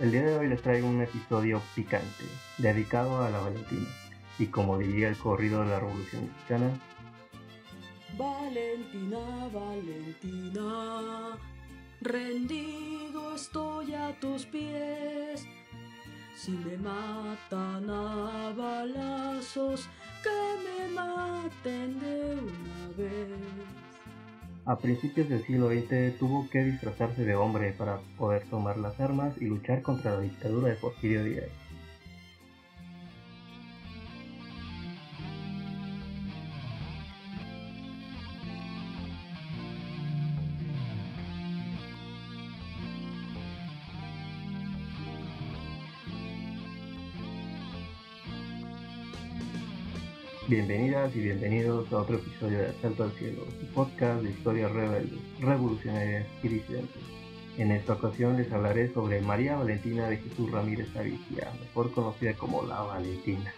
El día de hoy les traigo un episodio picante, dedicado a la Valentina, y como diría el corrido de la Revolución Mexicana, Valentina, Valentina, rendido estoy a tus pies. Si me matan a balazos, que me maten de una vez. A principios del siglo XX tuvo que disfrazarse de hombre para poder tomar las armas y luchar contra la dictadura de Porfirio Díaz. Bienvenidas y bienvenidos a otro episodio de Asalto al Cielo, su podcast de historias rebeldes, revolucionarias y disidentes. En esta ocasión les hablaré sobre María Valentina de Jesús Ramírez Avicia, mejor conocida como La Valentina.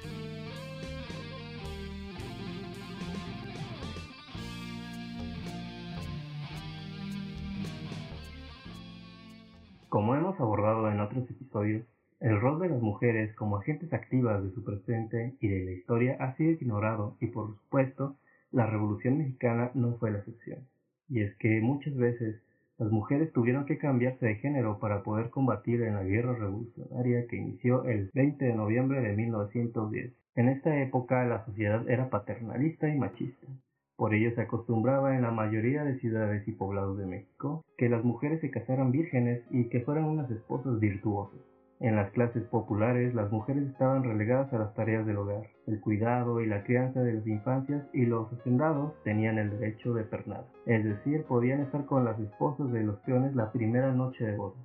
Como hemos abordado en otros episodios, el rol de las mujeres como agentes activas de su presente y de la historia ha sido ignorado y por supuesto la Revolución Mexicana no fue la excepción. Y es que muchas veces las mujeres tuvieron que cambiarse de género para poder combatir en la guerra revolucionaria que inició el 20 de noviembre de 1910. En esta época la sociedad era paternalista y machista. Por ello se acostumbraba en la mayoría de ciudades y poblados de México que las mujeres se casaran vírgenes y que fueran unas esposas virtuosas. En las clases populares, las mujeres estaban relegadas a las tareas del hogar, el cuidado y la crianza de las infancias y los hacendados tenían el derecho de pernada, es decir, podían estar con las esposas de los peones la primera noche de boda.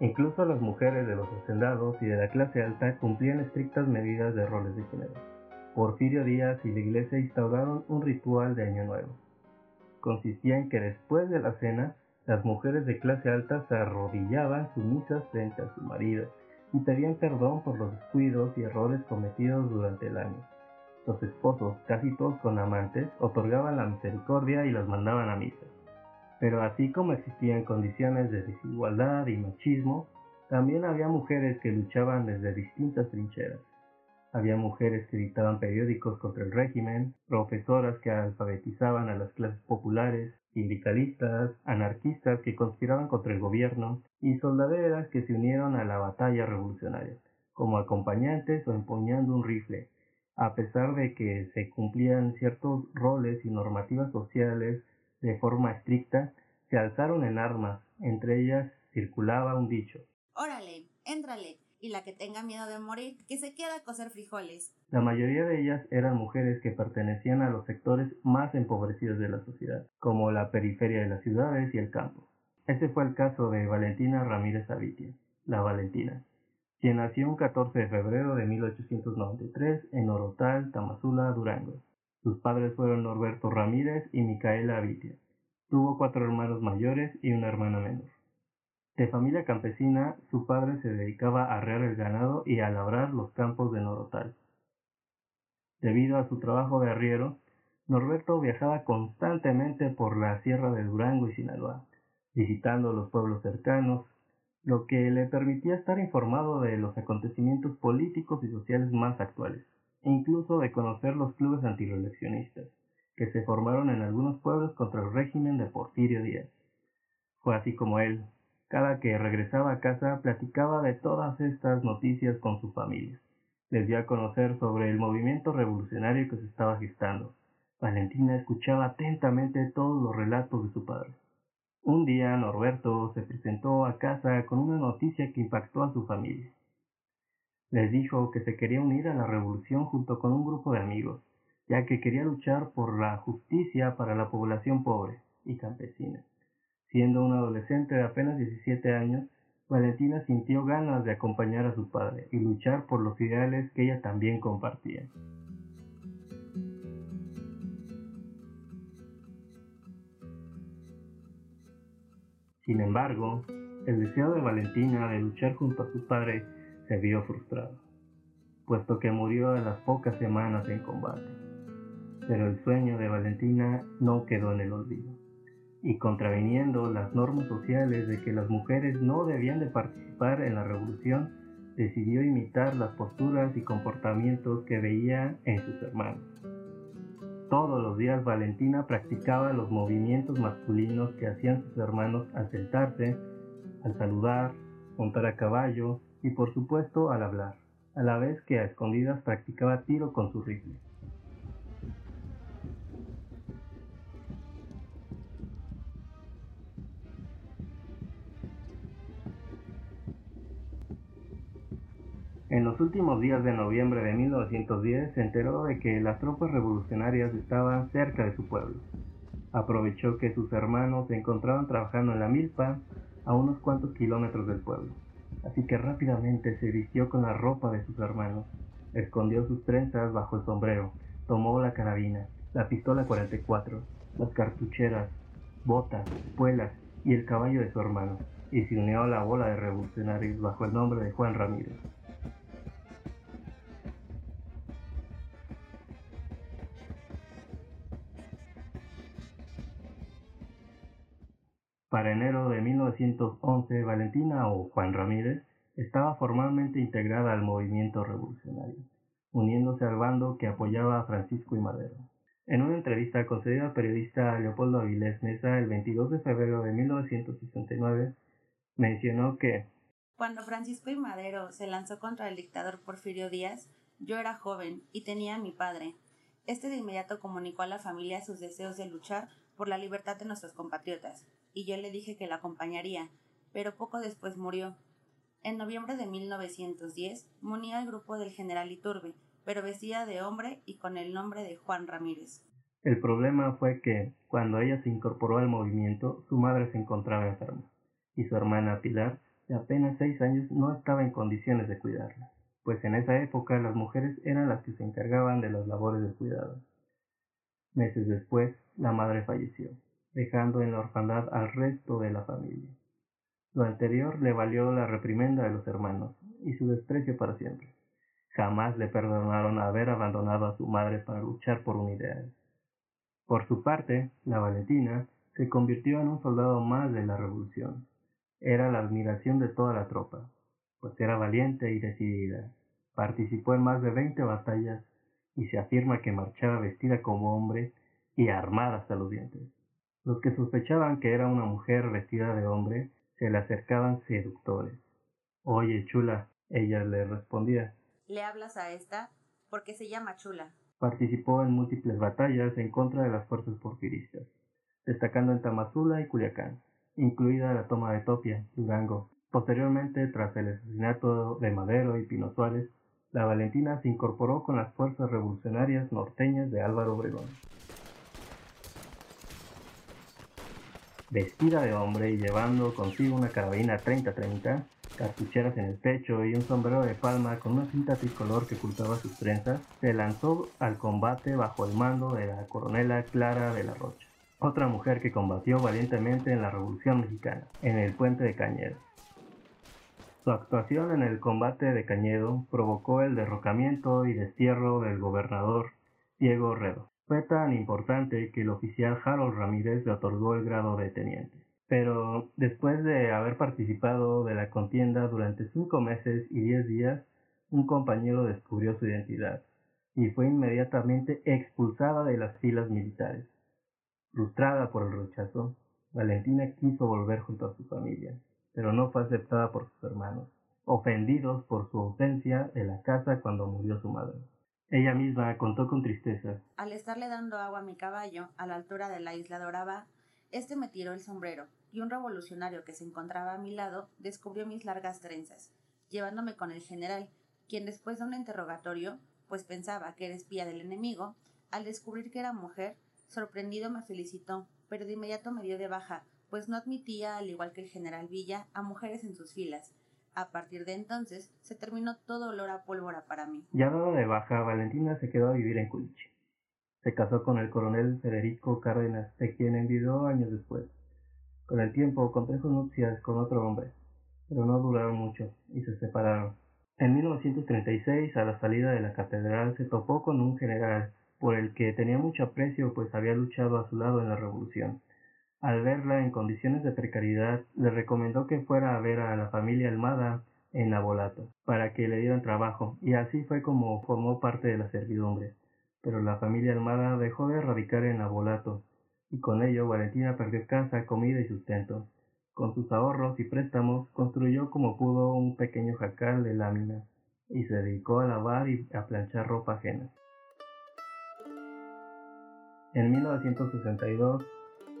Incluso las mujeres de los hacendados y de la clase alta cumplían estrictas medidas de roles de género. Porfirio Díaz y la iglesia instauraron un ritual de Año Nuevo. Consistía en que después de la cena, las mujeres de clase alta se arrodillaban sumisas frente a su marido y pedían perdón por los descuidos y errores cometidos durante el año. Los esposos, casi todos con amantes, otorgaban la misericordia y las mandaban a misa. Pero así como existían condiciones de desigualdad y machismo, también había mujeres que luchaban desde distintas trincheras. Había mujeres que editaban periódicos contra el régimen, profesoras que alfabetizaban a las clases populares, sindicalistas, anarquistas que conspiraban contra el gobierno y soldaderas que se unieron a la batalla revolucionaria, como acompañantes o empuñando un rifle, a pesar de que se cumplían ciertos roles y normativas sociales de forma estricta, se alzaron en armas, entre ellas circulaba un dicho. Órale, éntrale, y la que tenga miedo de morir, que se queda a cocer frijoles. La mayoría de ellas eran mujeres que pertenecían a los sectores más empobrecidos de la sociedad, como la periferia de las ciudades y el campo. Ese fue el caso de Valentina Ramírez Avitia, la Valentina, quien nació un 14 de febrero de 1893 en Orotal, Tamazula, Durango. Sus padres fueron Norberto Ramírez y Micaela Avitia. Tuvo cuatro hermanos mayores y una hermana menor. De familia campesina, su padre se dedicaba a arrear el ganado y a labrar los campos de Norotal. Debido a su trabajo de arriero, Norberto viajaba constantemente por la sierra de Durango y Sinaloa, visitando los pueblos cercanos, lo que le permitía estar informado de los acontecimientos políticos y sociales más actuales, e incluso de conocer los clubes antireeleccionistas, que se formaron en algunos pueblos contra el régimen de Porfirio Díaz. Fue así como él, cada que regresaba a casa platicaba de todas estas noticias con su familia. Les dio a conocer sobre el movimiento revolucionario que se estaba gestando. Valentina escuchaba atentamente todos los relatos de su padre. Un día Norberto se presentó a casa con una noticia que impactó a su familia. Les dijo que se quería unir a la revolución junto con un grupo de amigos, ya que quería luchar por la justicia para la población pobre y campesina. Siendo un adolescente de apenas 17 años, Valentina sintió ganas de acompañar a su padre y luchar por los ideales que ella también compartía. Sin embargo, el deseo de Valentina de luchar junto a su padre se vio frustrado, puesto que murió a las pocas semanas en combate. pero el sueño de Valentina no quedó en el olvido. Y contraviniendo las normas sociales de que las mujeres no debían de participar en la revolución, decidió imitar las posturas y comportamientos que veía en sus hermanos. Todos los días Valentina practicaba los movimientos masculinos que hacían sus hermanos al sentarse, al saludar, montar a caballo y por supuesto al hablar, a la vez que a escondidas practicaba tiro con su rifle. En los últimos días de noviembre de 1910 se enteró de que las tropas revolucionarias estaban cerca de su pueblo. Aprovechó que sus hermanos se encontraban trabajando en la milpa a unos cuantos kilómetros del pueblo. Así que rápidamente se vistió con la ropa de sus hermanos, escondió sus trenzas bajo el sombrero, tomó la carabina, la pistola 44, las cartucheras, botas, puelas y el caballo de su hermano, y se unió a la bola de revolucionarios bajo el nombre de Juan Ramírez. Para enero de 1911, Valentina o Juan Ramírez estaba formalmente integrada al movimiento revolucionario, uniéndose al bando que apoyaba a Francisco y Madero. En una entrevista concedida al periodista Leopoldo Avilés Mesa el 22 de febrero de 1969, mencionó que Cuando Francisco y Madero se lanzó contra el dictador Porfirio Díaz, yo era joven y tenía a mi padre. Este de inmediato comunicó a la familia sus deseos de luchar por la libertad de nuestros compatriotas, y yo le dije que la acompañaría, pero poco después murió. En noviembre de 1910 unía al grupo del general Iturbe, pero vestida de hombre y con el nombre de Juan Ramírez. El problema fue que, cuando ella se incorporó al movimiento, su madre se encontraba enferma, y su hermana Pilar, de apenas seis años, no estaba en condiciones de cuidarla, pues en esa época las mujeres eran las que se encargaban de las labores del cuidado. Meses después, la madre falleció dejando en la orfandad al resto de la familia. Lo anterior le valió la reprimenda de los hermanos y su desprecio para siempre. Jamás le perdonaron haber abandonado a su madre para luchar por un ideal. Por su parte, la Valentina se convirtió en un soldado más de la revolución. Era la admiración de toda la tropa, pues era valiente y decidida. Participó en más de veinte batallas y se afirma que marchaba vestida como hombre y armada hasta los dientes. Los que sospechaban que era una mujer vestida de hombre se le acercaban seductores. Oye, chula, ella le respondía. Le hablas a esta porque se llama chula. Participó en múltiples batallas en contra de las fuerzas porfiristas, destacando en Tamazula y Culiacán, incluida la toma de Topia, Durango. Posteriormente, tras el asesinato de Madero y Pino Suárez, la Valentina se incorporó con las fuerzas revolucionarias norteñas de Álvaro Obregón. Vestida de hombre y llevando consigo una carabina 30-30, cartucheras en el pecho y un sombrero de palma con una cinta tricolor que ocultaba sus trenzas, se lanzó al combate bajo el mando de la coronela Clara de la Rocha, otra mujer que combatió valientemente en la Revolución Mexicana, en el puente de Cañedo. Su actuación en el combate de Cañedo provocó el derrocamiento y destierro del gobernador Diego Redo. Fue tan importante que el oficial Harold Ramírez le otorgó el grado de teniente. Pero después de haber participado de la contienda durante cinco meses y diez días, un compañero descubrió su identidad y fue inmediatamente expulsada de las filas militares. Frustrada por el rechazo, Valentina quiso volver junto a su familia, pero no fue aceptada por sus hermanos, ofendidos por su ausencia de la casa cuando murió su madre. Ella misma contó con tristeza. Al estarle dando agua a mi caballo, a la altura de la isla de Oraba, este me tiró el sombrero, y un revolucionario que se encontraba a mi lado descubrió mis largas trenzas, llevándome con el general, quien después de un interrogatorio, pues pensaba que era espía del enemigo, al descubrir que era mujer, sorprendido me felicitó, pero de inmediato me dio de baja, pues no admitía, al igual que el general Villa, a mujeres en sus filas, a partir de entonces, se terminó todo olor a pólvora para mí. Ya dado de baja, Valentina se quedó a vivir en Culiche. Se casó con el coronel Federico Cárdenas, de quien envidió años después. Con el tiempo contrajo nupcias con otro hombre, pero no duraron mucho y se separaron. En 1936, a la salida de la catedral, se topó con un general por el que tenía mucho aprecio pues había luchado a su lado en la revolución. Al verla en condiciones de precariedad, le recomendó que fuera a ver a la familia Almada en Abolato, para que le dieran trabajo, y así fue como formó parte de la servidumbre. Pero la familia Almada dejó de radicar en Abolato, y con ello Valentina perdió casa, comida y sustento. Con sus ahorros y préstamos construyó como pudo un pequeño jacal de lámina, y se dedicó a lavar y a planchar ropa ajena. En 1962,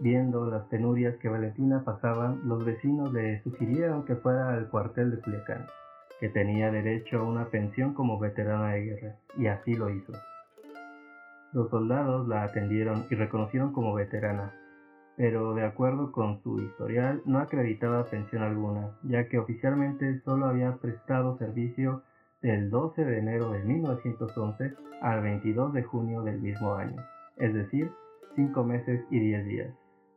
viendo las penurias que Valentina pasaba, los vecinos le sugirieron que fuera al cuartel de Culiacán, que tenía derecho a una pensión como veterana de guerra, y así lo hizo. Los soldados la atendieron y reconocieron como veterana, pero de acuerdo con su historial no acreditaba pensión alguna, ya que oficialmente solo había prestado servicio del 12 de enero de 1911 al 22 de junio del mismo año es decir, cinco meses y diez días,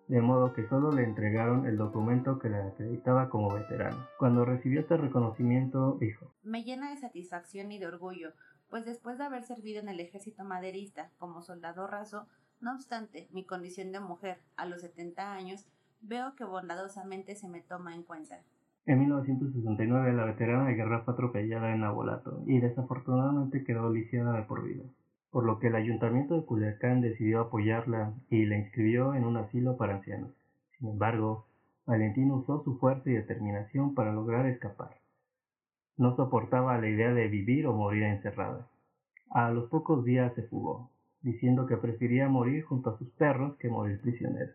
de modo que solo le entregaron el documento que le acreditaba como veterano. Cuando recibió este reconocimiento, dijo, Me llena de satisfacción y de orgullo, pues después de haber servido en el ejército maderista como soldado raso, no obstante mi condición de mujer a los 70 años, veo que bondadosamente se me toma en cuenta. En 1969 la veterana de guerra fue atropellada en Abolato y desafortunadamente quedó lisiada de por vida por lo que el ayuntamiento de Culiacán decidió apoyarla y la inscribió en un asilo para ancianos. Sin embargo, Valentina usó su fuerza y determinación para lograr escapar. No soportaba la idea de vivir o morir encerrada. A los pocos días se fugó, diciendo que prefería morir junto a sus perros que morir prisionera.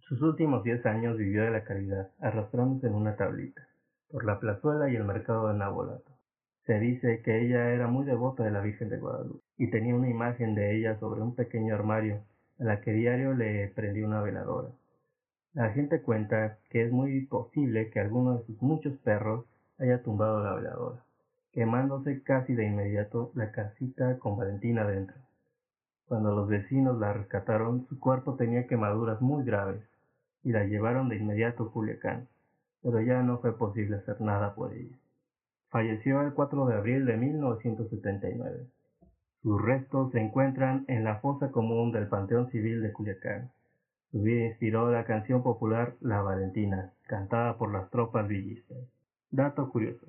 Sus últimos diez años vivió de la caridad, arrastrándose en una tablita, por la plazuela y el mercado de Nabolato. Se dice que ella era muy devota de la Virgen de Guadalupe y tenía una imagen de ella sobre un pequeño armario a la que diario le prendió una veladora. La gente cuenta que es muy posible que alguno de sus muchos perros haya tumbado la veladora, quemándose casi de inmediato la casita con Valentina dentro. Cuando los vecinos la rescataron, su cuerpo tenía quemaduras muy graves y la llevaron de inmediato a Culiacán, pero ya no fue posible hacer nada por ella. Falleció el 4 de abril de 1979. Sus restos se encuentran en la fosa común del Panteón Civil de Culiacán. Su vida inspiró la canción popular La Valentina, cantada por las tropas villistas. Dato curioso.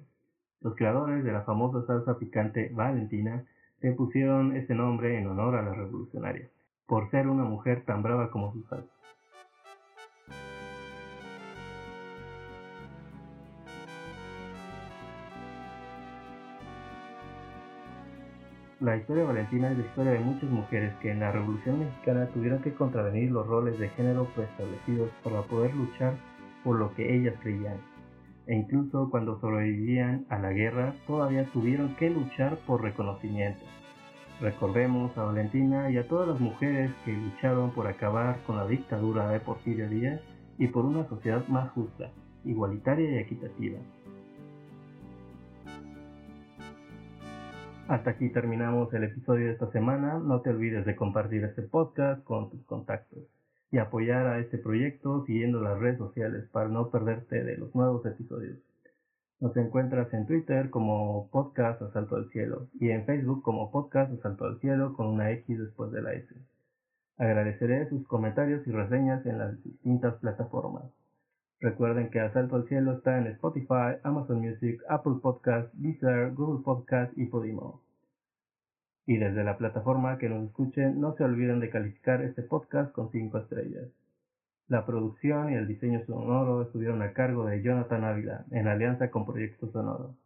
Los creadores de la famosa salsa picante Valentina le pusieron ese nombre en honor a la revolucionaria, por ser una mujer tan brava como su salsa. La historia de Valentina es la historia de muchas mujeres que en la Revolución Mexicana tuvieron que contravenir los roles de género preestablecidos para poder luchar por lo que ellas creían. E incluso cuando sobrevivían a la guerra, todavía tuvieron que luchar por reconocimiento. Recordemos a Valentina y a todas las mujeres que lucharon por acabar con la dictadura de Porfirio Díaz y por una sociedad más justa, igualitaria y equitativa. Hasta aquí terminamos el episodio de esta semana. No te olvides de compartir este podcast con tus contactos y apoyar a este proyecto siguiendo las redes sociales para no perderte de los nuevos episodios. Nos encuentras en Twitter como Podcast Asalto al Cielo y en Facebook como Podcast Asalto al Cielo con una X después de la S. Agradeceré sus comentarios y reseñas en las distintas plataformas. Recuerden que Asalto al Cielo está en Spotify, Amazon Music, Apple Podcast, Deezer, Google Podcast y Podimo. Y desde la plataforma que nos escuchen, no se olviden de calificar este podcast con 5 estrellas. La producción y el diseño sonoro estuvieron a cargo de Jonathan Ávila, en alianza con Proyecto Sonoro.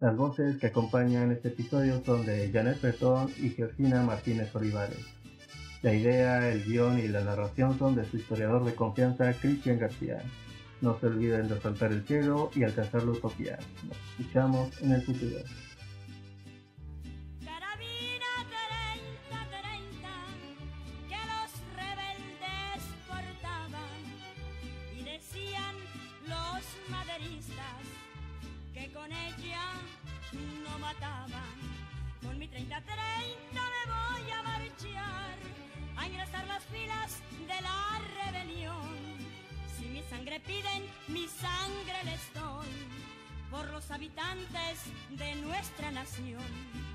Las voces que acompañan este episodio son de Janet Bertón y Georgina Martínez Olivares. La idea, el guion y la narración son de su historiador de confianza, Cristian García. No se olviden de saltar el cielo y alcanzar la utopía. Nos escuchamos en el futuro. Carabina 30, 30, que los rebeldes portaban y decían los maderistas que con ella no mataban. Con mi 30, por los habitantes de nuestra nación.